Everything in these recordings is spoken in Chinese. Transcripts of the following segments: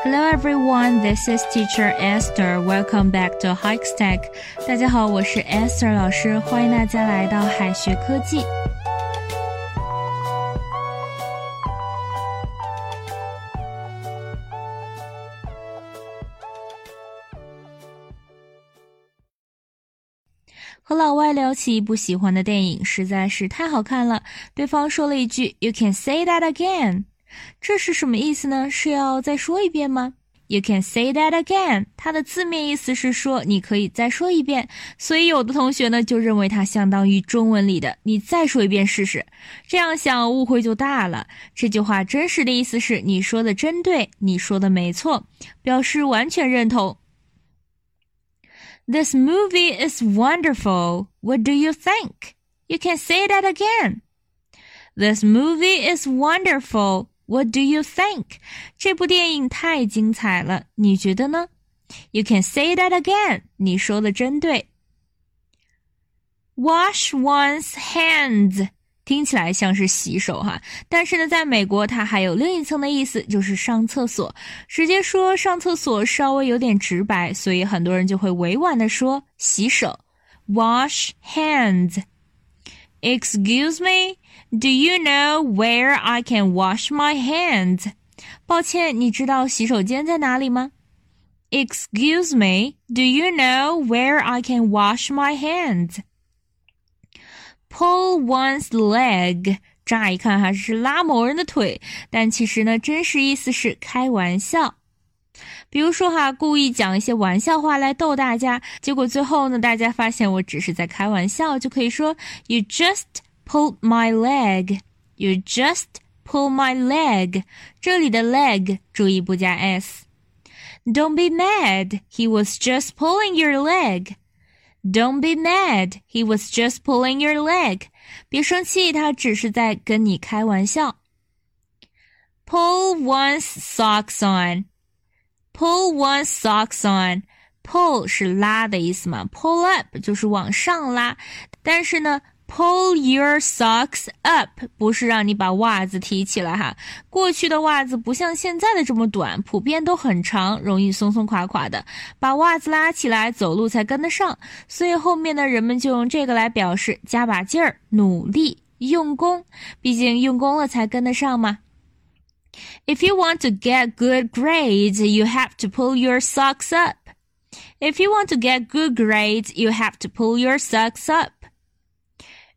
Hello everyone, this is Teacher Esther. Welcome back to Hikes Tech. 大家好，我是 Esther 老师，欢迎大家来到海学科技。和老外聊起一部喜欢的电影，实在是太好看了。对方说了一句 "You can say that again"， 这是什么意思呢？是要再说一遍吗？You can say that again，它的字面意思是说你可以再说一遍，所以有的同学呢就认为它相当于中文里的“你再说一遍试试”。这样想误会就大了。这句话真实的意思是你说的真对，你说的没错，表示完全认同。This movie is wonderful. What do you think? You can say that again. This movie is wonderful. What do you think? 这部电影太精彩了，你觉得呢？You can say that again. 你说的真对。Wash one's hands. 听起来像是洗手哈，但是呢，在美国它还有另一层的意思，就是上厕所。直接说上厕所稍微有点直白，所以很多人就会委婉的说洗手，wash hands。Excuse me, do you know where I can wash my hands？抱歉，你知道洗手间在哪里吗？Excuse me, do you know where I can wash my hands？Pull one's leg，乍一看还是拉某人的腿，但其实呢，真实意思是开玩笑。比如说哈，故意讲一些玩笑话来逗大家，结果最后呢，大家发现我只是在开玩笑，就可以说 You just pulled my leg. You just pull my leg. 这里的 leg 注意不加 s。Don't be mad. He was just pulling your leg. Don't be mad. He was just pulling your leg. 别生气，他只是在跟你开玩笑。Pull one's socks on. Pull one's socks on. Pull 是拉的意思嘛，pull up 就是往上拉，但是呢。 Pull your socks up 不是让你把袜子提起来哈。过去的袜子不像现在的这么短，普遍都很长，容易松松垮垮的，把袜子拉起来走路才跟得上。所以后面的人们就用这个来表示加把劲儿、努力、用功。毕竟用功了才跟得上嘛。If you want to get good grades, you have to pull your socks up. If you want to get good grades, you have to pull your socks up.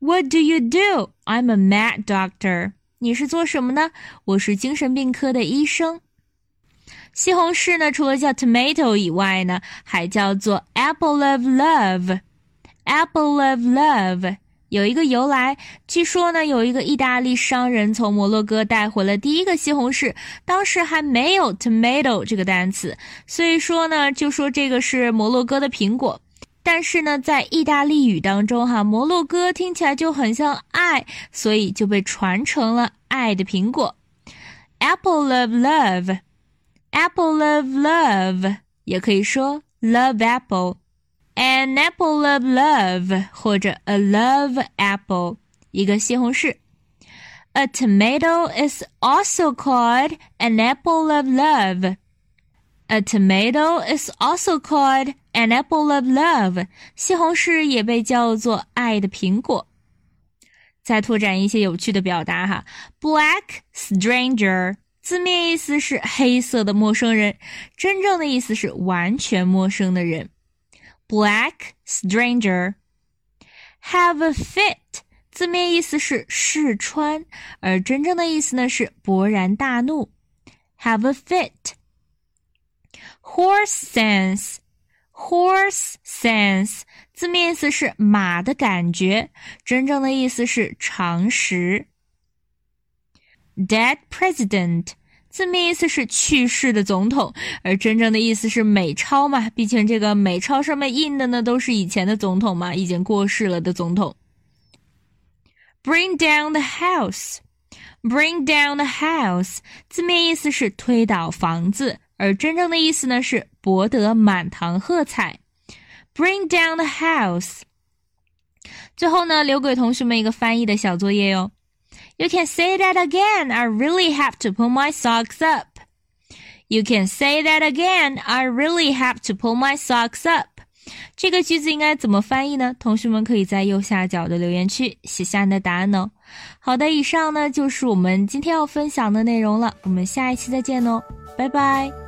What do you do? I'm a mad doctor. 你是做什么呢？我是精神病科的医生。西红柿呢，除了叫 tomato 以外呢，还叫做 apple of love。apple of love 有一个由来，据说呢，有一个意大利商人从摩洛哥带回了第一个西红柿，当时还没有 tomato 这个单词，所以说呢，就说这个是摩洛哥的苹果。但是呢，在意大利语当中，哈，摩洛哥听起来就很像爱，所以就被传成了爱的苹果，apple of love，apple of love，也可以说 love apple，an apple of love，或者 a love apple，一个西红柿。A tomato is also called an apple of love. A tomato is also called an apple of love。西红柿也被叫做爱的苹果。再拓展一些有趣的表达哈，black stranger 字面意思是黑色的陌生人，真正的意思是完全陌生的人。black stranger have a fit 字面意思是试穿，而真正的意思呢是勃然大怒。have a fit。Horse sense, horse sense，字面意思是马的感觉，真正的意思是常识。Dead president，字面意思是去世的总统，而真正的意思是美钞嘛。毕竟这个美钞上面印的呢都是以前的总统嘛，已经过世了的总统。Bring down the house. Bring down the house，字面意思是推倒房子，而真正的意思呢是博得满堂喝彩。Bring down the house。最后呢，留给同学们一个翻译的小作业哟。You can say that again. I really have to pull my socks up. You can say that again. I really have to pull my socks up. 这个句子应该怎么翻译呢？同学们可以在右下角的留言区写下你的答案哦。好的，以上呢就是我们今天要分享的内容了，我们下一期再见哦，拜拜。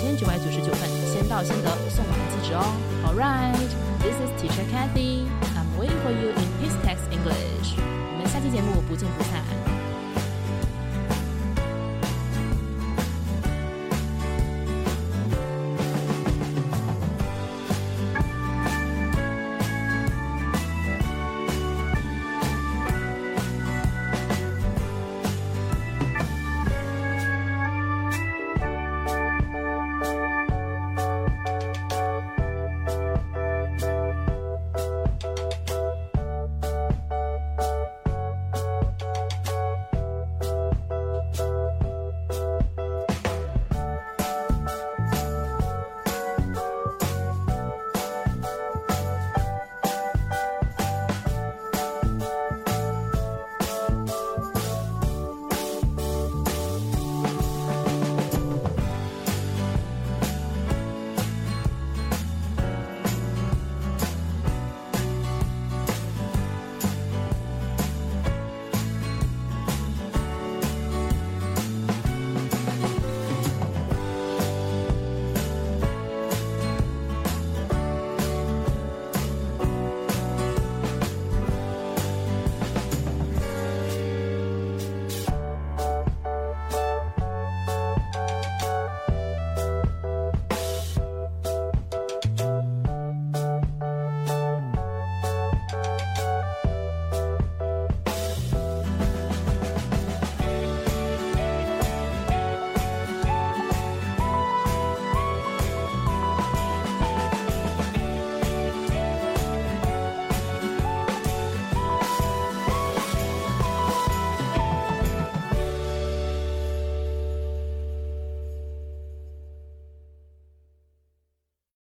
千九百九十九份，先到先得，送完即止哦。All right, this is Teacher Kathy. I'm waiting for you in His Text English. 我们下期节目不见不散。